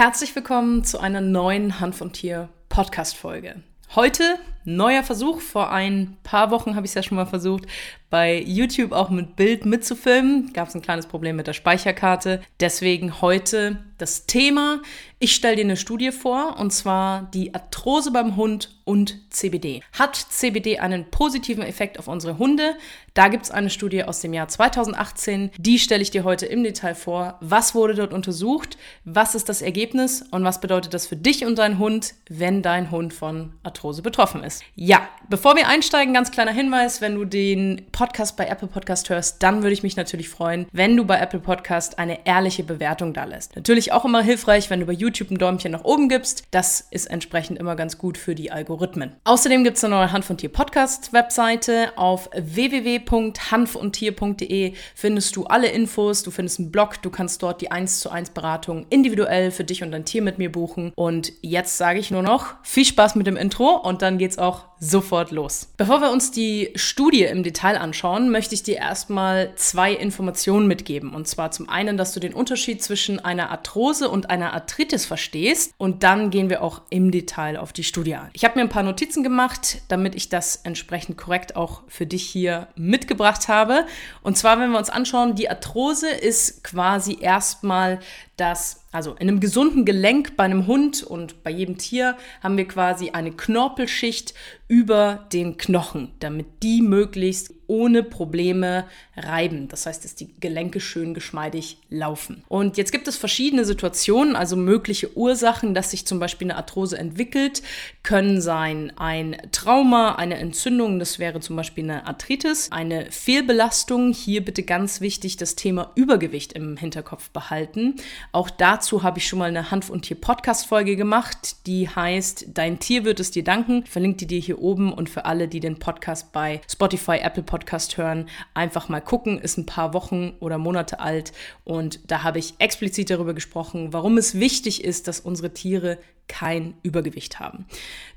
Herzlich willkommen zu einer neuen Hand von Tier Podcast Folge. Heute neuer Versuch. Vor ein paar Wochen habe ich es ja schon mal versucht, bei YouTube auch mit Bild mitzufilmen. Gab es ein kleines Problem mit der Speicherkarte. Deswegen heute das Thema. Ich stelle dir eine Studie vor, und zwar die Arthrose beim Hund und CBD. Hat CBD einen positiven Effekt auf unsere Hunde? Da gibt es eine Studie aus dem Jahr 2018. Die stelle ich dir heute im Detail vor. Was wurde dort untersucht? Was ist das Ergebnis? Und was bedeutet das für dich und deinen Hund, wenn dein Hund von Arthrose betroffen ist? Ja, bevor wir einsteigen, ganz kleiner Hinweis, wenn du den Podcast bei Apple Podcast hörst, dann würde ich mich natürlich freuen, wenn du bei Apple Podcast eine ehrliche Bewertung da lässt. Natürlich auch immer hilfreich, wenn du bei YouTube ein Däumchen nach oben gibst. Das ist entsprechend immer ganz gut für die Algorithmen. Außerdem gibt es eine neue Hanf und Tier Podcast Webseite. Auf www.hanfundtier.de findest du alle Infos, du findest einen Blog, du kannst dort die 1 zu 1 Beratung individuell für dich und dein Tier mit mir buchen. Und jetzt sage ich nur noch viel Spaß mit dem Intro und dann geht's auch sofort los. Bevor wir uns die Studie im Detail anschauen, möchte ich dir erstmal zwei Informationen mitgeben. Und zwar zum einen, dass du den Unterschied zwischen einer Arthrose und einer Arthritis verstehst. Und dann gehen wir auch im Detail auf die Studie ein. Ich habe mir ein paar Notizen gemacht, damit ich das entsprechend korrekt auch für dich hier mitgebracht habe. Und zwar, wenn wir uns anschauen, die Arthrose ist quasi erstmal das, also in einem gesunden Gelenk bei einem Hund und bei jedem Tier haben wir quasi eine Knorpelschicht über den Knochen, damit die möglichst ohne Probleme reiben. Das heißt, dass die Gelenke schön geschmeidig laufen. Und jetzt gibt es verschiedene Situationen, also mögliche Ursachen, dass sich zum Beispiel eine Arthrose entwickelt, können sein ein Trauma, eine Entzündung, das wäre zum Beispiel eine Arthritis, eine Fehlbelastung. Hier bitte ganz wichtig das Thema Übergewicht im Hinterkopf behalten. Auch dazu habe ich schon mal eine Hanf- und Tier-Podcast-Folge gemacht, die heißt Dein Tier wird es dir danken. Ich verlinke die dir hier oben und für alle, die den Podcast bei Spotify, Apple Podcast hören, einfach mal gucken. Ist ein paar Wochen oder Monate alt und da habe ich explizit darüber gesprochen, warum es wichtig ist, dass unsere Tiere kein Übergewicht haben.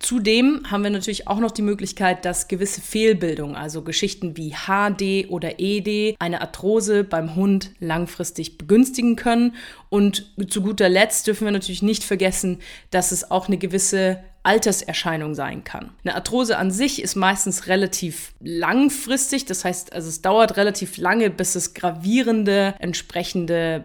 Zudem haben wir natürlich auch noch die Möglichkeit, dass gewisse Fehlbildungen, also Geschichten wie HD oder ED, eine Arthrose beim Hund langfristig begünstigen können. Und zu guter Letzt dürfen wir natürlich nicht vergessen, dass es auch eine gewisse Alterserscheinung sein kann. Eine Arthrose an sich ist meistens relativ langfristig, das heißt, also es dauert relativ lange, bis es gravierende entsprechende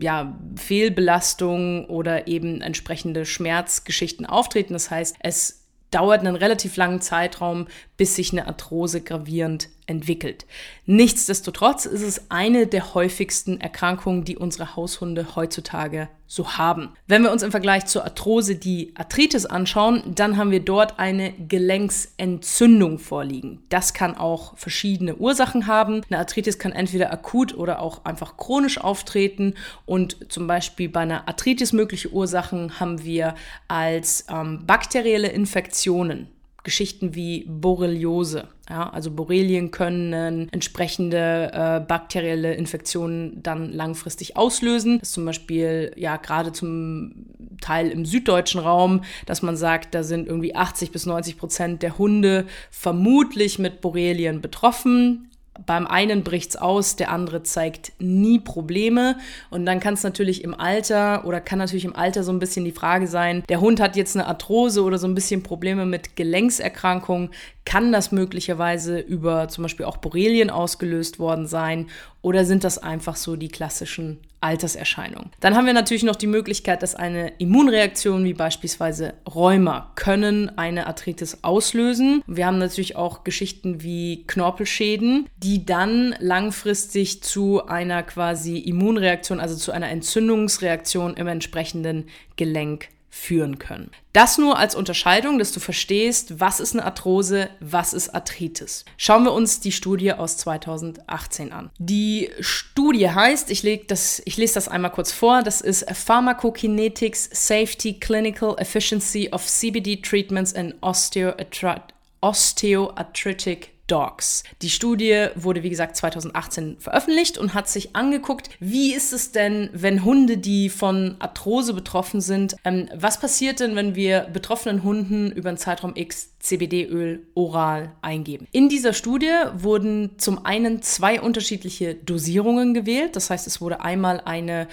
ja, Fehlbelastung oder eben entsprechende Schmerzgeschichten auftreten. Das heißt, es dauert einen relativ langen Zeitraum, bis sich eine Arthrose gravierend entwickelt. Nichtsdestotrotz ist es eine der häufigsten Erkrankungen, die unsere Haushunde heutzutage so haben. Wenn wir uns im Vergleich zur Arthrose die Arthritis anschauen, dann haben wir dort eine Gelenksentzündung vorliegen. Das kann auch verschiedene Ursachen haben. Eine Arthritis kann entweder akut oder auch einfach chronisch auftreten und zum Beispiel bei einer Arthritis mögliche Ursachen haben wir als ähm, bakterielle Infektionen. Geschichten wie Borreliose. Ja, also Borrelien können entsprechende äh, bakterielle Infektionen dann langfristig auslösen. Das ist zum Beispiel ja gerade zum Teil im süddeutschen Raum, dass man sagt, da sind irgendwie 80 bis 90 Prozent der Hunde vermutlich mit Borrelien betroffen beim einen bricht es aus, der andere zeigt nie Probleme. Und dann kann es natürlich im Alter oder kann natürlich im Alter so ein bisschen die Frage sein, der Hund hat jetzt eine Arthrose oder so ein bisschen Probleme mit Gelenkserkrankungen. Kann das möglicherweise über zum Beispiel auch Borrelien ausgelöst worden sein? Oder sind das einfach so die klassischen Alterserscheinungen? Dann haben wir natürlich noch die Möglichkeit, dass eine Immunreaktion wie beispielsweise Rheuma können eine Arthritis auslösen. Wir haben natürlich auch Geschichten wie Knorpelschäden, die dann langfristig zu einer quasi Immunreaktion, also zu einer Entzündungsreaktion im entsprechenden Gelenk führen können. Das nur als Unterscheidung, dass du verstehst, was ist eine Arthrose, was ist Arthritis. Schauen wir uns die Studie aus 2018 an. Die Studie heißt, ich, leg das, ich lese das einmal kurz vor, das ist Pharmacokinetics Safety Clinical Efficiency of CBD Treatments in Osteoarthritic Dogs. Die Studie wurde, wie gesagt, 2018 veröffentlicht und hat sich angeguckt, wie ist es denn, wenn Hunde, die von Arthrose betroffen sind, ähm, was passiert denn, wenn wir betroffenen Hunden über einen Zeitraum X CBD-Öl oral eingeben. In dieser Studie wurden zum einen zwei unterschiedliche Dosierungen gewählt. Das heißt, es wurde einmal eine,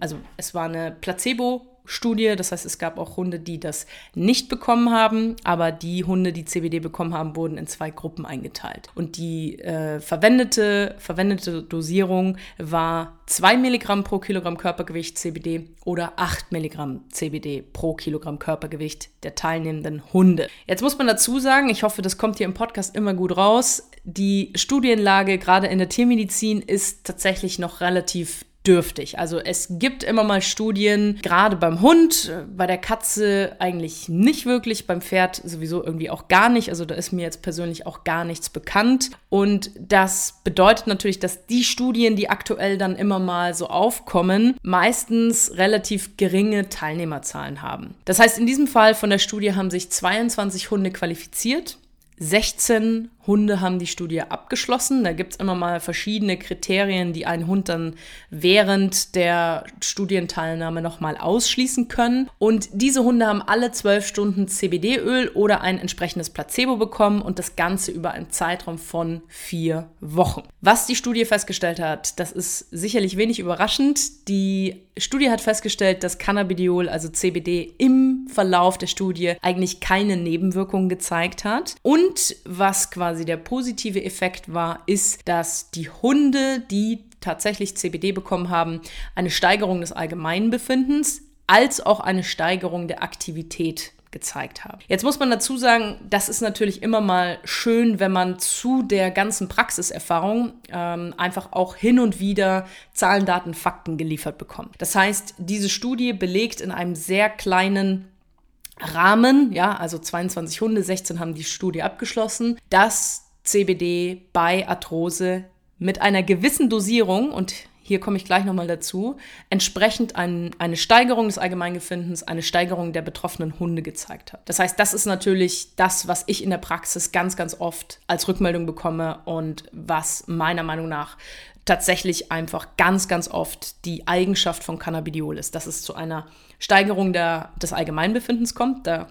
also es war eine Placebo Studie. Das heißt, es gab auch Hunde, die das nicht bekommen haben, aber die Hunde, die CBD bekommen haben, wurden in zwei Gruppen eingeteilt. Und die äh, verwendete, verwendete Dosierung war 2 Milligramm pro Kilogramm Körpergewicht CBD oder 8 Milligramm CBD pro Kilogramm Körpergewicht der teilnehmenden Hunde. Jetzt muss man dazu sagen, ich hoffe, das kommt hier im Podcast immer gut raus, die Studienlage gerade in der Tiermedizin ist tatsächlich noch relativ dürftig. Also es gibt immer mal Studien, gerade beim Hund, bei der Katze eigentlich nicht wirklich, beim Pferd sowieso irgendwie auch gar nicht. Also da ist mir jetzt persönlich auch gar nichts bekannt. Und das bedeutet natürlich, dass die Studien, die aktuell dann immer mal so aufkommen, meistens relativ geringe Teilnehmerzahlen haben. Das heißt, in diesem Fall von der Studie haben sich 22 Hunde qualifiziert. 16 Hunde haben die Studie abgeschlossen. Da gibt es immer mal verschiedene Kriterien, die einen Hund dann während der Studienteilnahme nochmal ausschließen können. Und diese Hunde haben alle zwölf Stunden CBD-Öl oder ein entsprechendes Placebo bekommen und das Ganze über einen Zeitraum von vier Wochen. Was die Studie festgestellt hat, das ist sicherlich wenig überraschend. Die Studie hat festgestellt, dass Cannabidiol, also CBD, im Verlauf der Studie eigentlich keine Nebenwirkungen gezeigt hat. Und was quasi quasi der positive Effekt war, ist, dass die Hunde, die tatsächlich CBD bekommen haben, eine Steigerung des Allgemeinbefindens als auch eine Steigerung der Aktivität gezeigt haben. Jetzt muss man dazu sagen, das ist natürlich immer mal schön, wenn man zu der ganzen Praxiserfahrung ähm, einfach auch hin und wieder Zahlen, Daten, Fakten geliefert bekommt. Das heißt, diese Studie belegt in einem sehr kleinen Rahmen, ja, also 22 Hunde, 16 haben die Studie abgeschlossen, dass CBD bei Arthrose mit einer gewissen Dosierung, und hier komme ich gleich nochmal dazu, entsprechend ein, eine Steigerung des Allgemeingefindens, eine Steigerung der betroffenen Hunde gezeigt hat. Das heißt, das ist natürlich das, was ich in der Praxis ganz, ganz oft als Rückmeldung bekomme und was meiner Meinung nach tatsächlich einfach ganz, ganz oft die Eigenschaft von Cannabidiol ist, dass es zu einer Steigerung der, des Allgemeinbefindens kommt. Da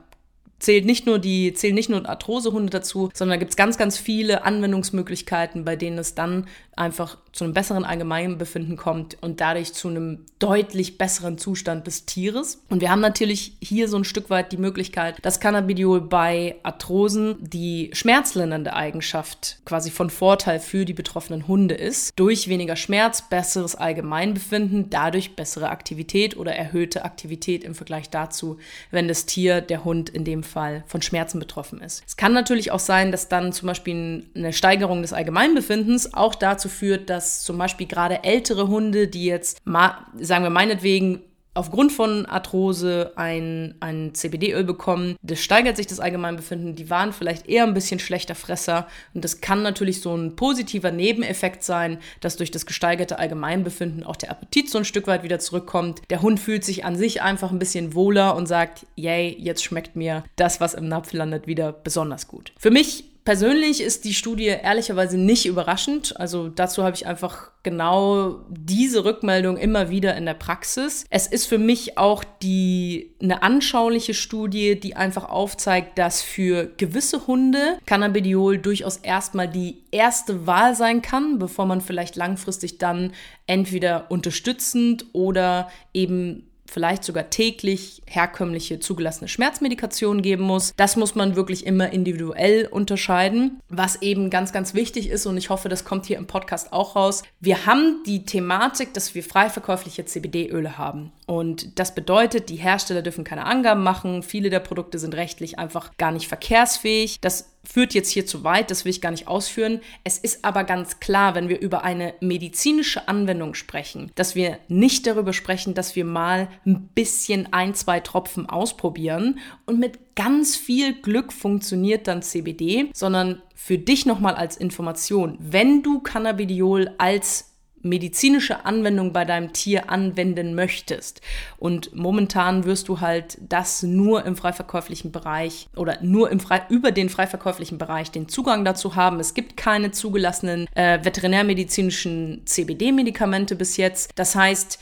zählt nicht nur die, zählen nicht nur Arthrosehunde dazu, sondern da gibt es ganz, ganz viele Anwendungsmöglichkeiten, bei denen es dann einfach zu einem besseren Allgemeinbefinden kommt und dadurch zu einem deutlich besseren Zustand des Tieres. Und wir haben natürlich hier so ein Stück weit die Möglichkeit, dass Cannabidiol bei Arthrosen die schmerzlindernde Eigenschaft quasi von Vorteil für die betroffenen Hunde ist. Durch weniger Schmerz, besseres Allgemeinbefinden, dadurch bessere Aktivität oder erhöhte Aktivität im Vergleich dazu, wenn das Tier, der Hund in dem Fall von Schmerzen betroffen ist. Es kann natürlich auch sein, dass dann zum Beispiel eine Steigerung des Allgemeinbefindens auch dazu führt, dass zum Beispiel gerade ältere Hunde, die jetzt, sagen wir meinetwegen, aufgrund von Arthrose ein, ein CBD-Öl bekommen. Das steigert sich das Allgemeinbefinden. Die waren vielleicht eher ein bisschen schlechter Fresser. Und das kann natürlich so ein positiver Nebeneffekt sein, dass durch das gesteigerte Allgemeinbefinden auch der Appetit so ein Stück weit wieder zurückkommt. Der Hund fühlt sich an sich einfach ein bisschen wohler und sagt, yay, jetzt schmeckt mir das, was im Napf landet, wieder besonders gut. Für mich Persönlich ist die Studie ehrlicherweise nicht überraschend. Also dazu habe ich einfach genau diese Rückmeldung immer wieder in der Praxis. Es ist für mich auch die eine anschauliche Studie, die einfach aufzeigt, dass für gewisse Hunde Cannabidiol durchaus erstmal die erste Wahl sein kann, bevor man vielleicht langfristig dann entweder unterstützend oder eben vielleicht sogar täglich herkömmliche zugelassene Schmerzmedikation geben muss. Das muss man wirklich immer individuell unterscheiden. Was eben ganz, ganz wichtig ist, und ich hoffe, das kommt hier im Podcast auch raus, wir haben die Thematik, dass wir frei verkäufliche CBD-Öle haben. Und das bedeutet, die Hersteller dürfen keine Angaben machen. Viele der Produkte sind rechtlich einfach gar nicht verkehrsfähig. Das führt jetzt hier zu weit, das will ich gar nicht ausführen. Es ist aber ganz klar, wenn wir über eine medizinische Anwendung sprechen, dass wir nicht darüber sprechen, dass wir mal ein bisschen ein, zwei Tropfen ausprobieren und mit ganz viel Glück funktioniert dann CBD, sondern für dich nochmal als Information, wenn du Cannabidiol als medizinische Anwendung bei deinem Tier anwenden möchtest. Und momentan wirst du halt das nur im freiverkäuflichen Bereich oder nur im frei, über den freiverkäuflichen Bereich den Zugang dazu haben. Es gibt keine zugelassenen äh, veterinärmedizinischen CBD-Medikamente bis jetzt. Das heißt,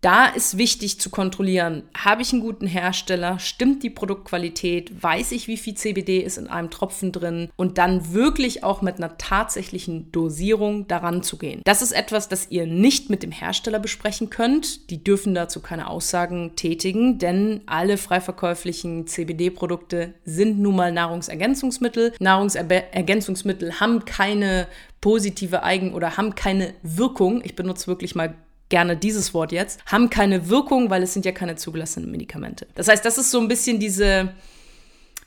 Da ist wichtig zu kontrollieren, habe ich einen guten Hersteller, stimmt die Produktqualität, weiß ich, wie viel CBD ist in einem Tropfen drin und dann wirklich auch mit einer tatsächlichen Dosierung daran zu gehen. Das ist etwas, das ihr nicht mit dem Hersteller besprechen könnt. Die dürfen dazu keine Aussagen tätigen, denn alle freiverkäuflichen CBD-Produkte sind nun mal Nahrungsergänzungsmittel. Nahrungsergänzungsmittel haben keine positive Eigen- oder haben keine Wirkung. Ich benutze wirklich mal gerne dieses Wort jetzt, haben keine Wirkung, weil es sind ja keine zugelassenen Medikamente. Das heißt, das ist so ein bisschen diese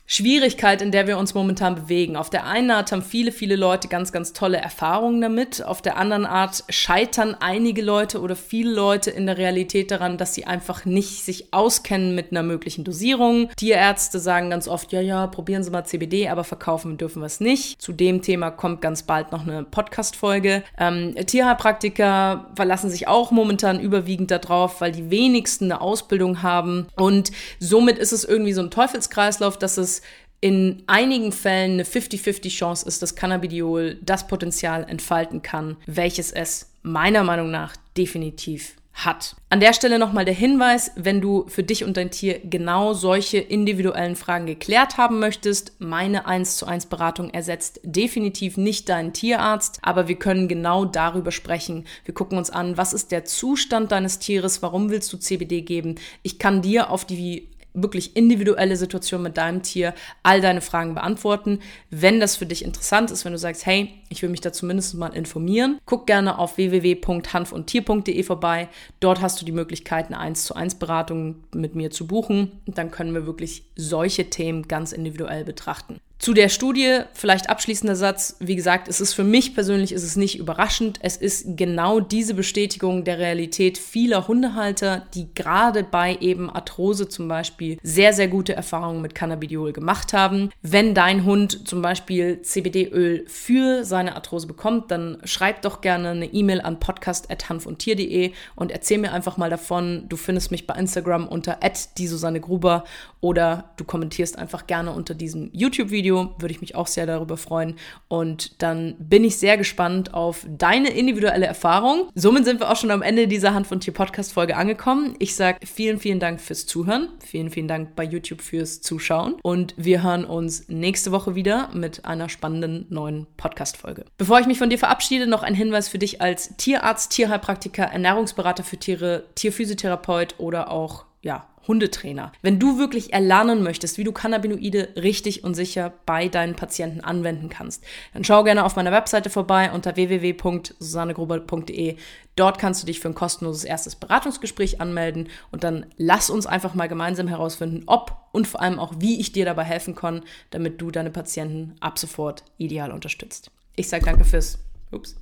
Schwierigkeit, in der wir uns momentan bewegen. Auf der einen Art haben viele, viele Leute ganz, ganz tolle Erfahrungen damit. Auf der anderen Art scheitern einige Leute oder viele Leute in der Realität daran, dass sie einfach nicht sich auskennen mit einer möglichen Dosierung. Tierärzte sagen ganz oft, ja, ja, probieren Sie mal CBD, aber verkaufen dürfen wir es nicht. Zu dem Thema kommt ganz bald noch eine Podcast-Folge. Ähm, Tierheilpraktiker verlassen sich auch momentan überwiegend darauf, weil die wenigsten eine Ausbildung haben. Und somit ist es irgendwie so ein Teufelskreislauf, dass es in einigen Fällen eine 50-50 Chance ist, dass Cannabidiol das Potenzial entfalten kann, welches es meiner Meinung nach definitiv hat. An der Stelle nochmal der Hinweis, wenn du für dich und dein Tier genau solche individuellen Fragen geklärt haben möchtest, meine 1 zu 1 Beratung ersetzt definitiv nicht deinen Tierarzt, aber wir können genau darüber sprechen. Wir gucken uns an, was ist der Zustand deines Tieres, warum willst du CBD geben? Ich kann dir auf die wirklich individuelle Situation mit deinem Tier all deine Fragen beantworten. Wenn das für dich interessant ist, wenn du sagst, hey, ich will mich da zumindest mal informieren, guck gerne auf www.hanfundtier.de vorbei. Dort hast du die Möglichkeit, eine 1 zu 1 Beratung mit mir zu buchen. Dann können wir wirklich solche Themen ganz individuell betrachten. Zu der Studie vielleicht abschließender Satz. Wie gesagt, es ist für mich persönlich ist es nicht überraschend. Es ist genau diese Bestätigung der Realität vieler Hundehalter, die gerade bei eben Arthrose zum Beispiel sehr, sehr gute Erfahrungen mit Cannabidiol gemacht haben. Wenn dein Hund zum Beispiel CBD-Öl für seine Arthrose bekommt, dann schreib doch gerne eine E-Mail an podcast.hanfundtier.de und erzähl mir einfach mal davon. Du findest mich bei Instagram unter die Susanne Gruber oder du kommentierst einfach gerne unter diesem YouTube-Video Video, würde ich mich auch sehr darüber freuen. Und dann bin ich sehr gespannt auf deine individuelle Erfahrung. Somit sind wir auch schon am Ende dieser Hand von Tier Podcast Folge angekommen. Ich sage vielen, vielen Dank fürs Zuhören. Vielen, vielen Dank bei YouTube fürs Zuschauen. Und wir hören uns nächste Woche wieder mit einer spannenden neuen Podcast Folge. Bevor ich mich von dir verabschiede, noch ein Hinweis für dich als Tierarzt, Tierheilpraktiker, Ernährungsberater für Tiere, Tierphysiotherapeut oder auch ja, Hundetrainer. Wenn du wirklich erlernen möchtest, wie du Cannabinoide richtig und sicher bei deinen Patienten anwenden kannst, dann schau gerne auf meiner Webseite vorbei unter www.susannegruber.de. Dort kannst du dich für ein kostenloses erstes Beratungsgespräch anmelden und dann lass uns einfach mal gemeinsam herausfinden, ob und vor allem auch, wie ich dir dabei helfen kann, damit du deine Patienten ab sofort ideal unterstützt. Ich sage danke fürs. Ups.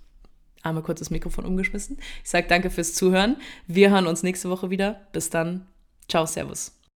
Einmal kurz das Mikrofon umgeschmissen. Ich sage danke fürs Zuhören. Wir hören uns nächste Woche wieder. Bis dann. Tchau, servus.